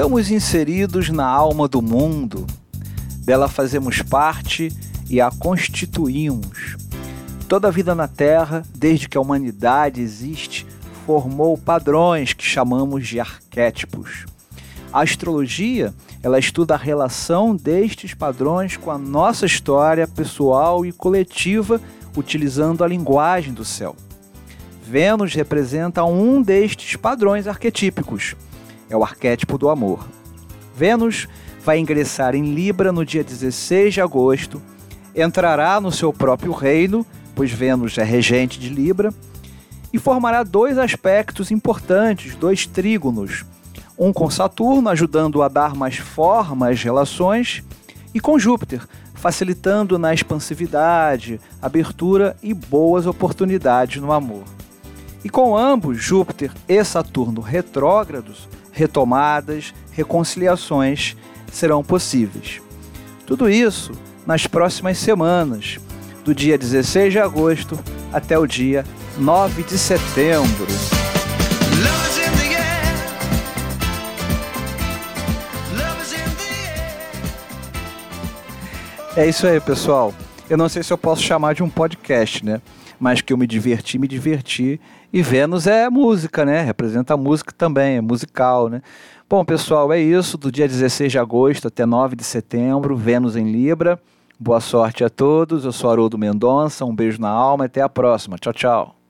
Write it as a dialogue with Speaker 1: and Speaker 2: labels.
Speaker 1: Estamos inseridos na alma do mundo, dela fazemos parte e a constituímos. Toda a vida na Terra, desde que a humanidade existe, formou padrões que chamamos de arquétipos. A astrologia, ela estuda a relação destes padrões com a nossa história pessoal e coletiva, utilizando a linguagem do céu. Vênus representa um destes padrões arquetípicos. É o arquétipo do amor. Vênus vai ingressar em Libra no dia 16 de agosto, entrará no seu próprio reino, pois Vênus é regente de Libra, e formará dois aspectos importantes, dois trígonos, um com Saturno, ajudando a dar mais forma às relações, e com Júpiter, facilitando na expansividade, abertura e boas oportunidades no amor. E com ambos, Júpiter e Saturno retrógrados, retomadas, reconciliações serão possíveis. Tudo isso nas próximas semanas, do dia 16 de agosto até o dia 9 de setembro. É isso aí, pessoal. Eu não sei se eu posso chamar de um podcast, né? Mas que eu me diverti, me diverti. E Vênus é música, né? Representa a música também, é musical, né? Bom, pessoal, é isso. Do dia 16 de agosto até 9 de setembro, Vênus em Libra. Boa sorte a todos. Eu sou Haroldo Mendonça. Um beijo na alma e até a próxima. Tchau, tchau.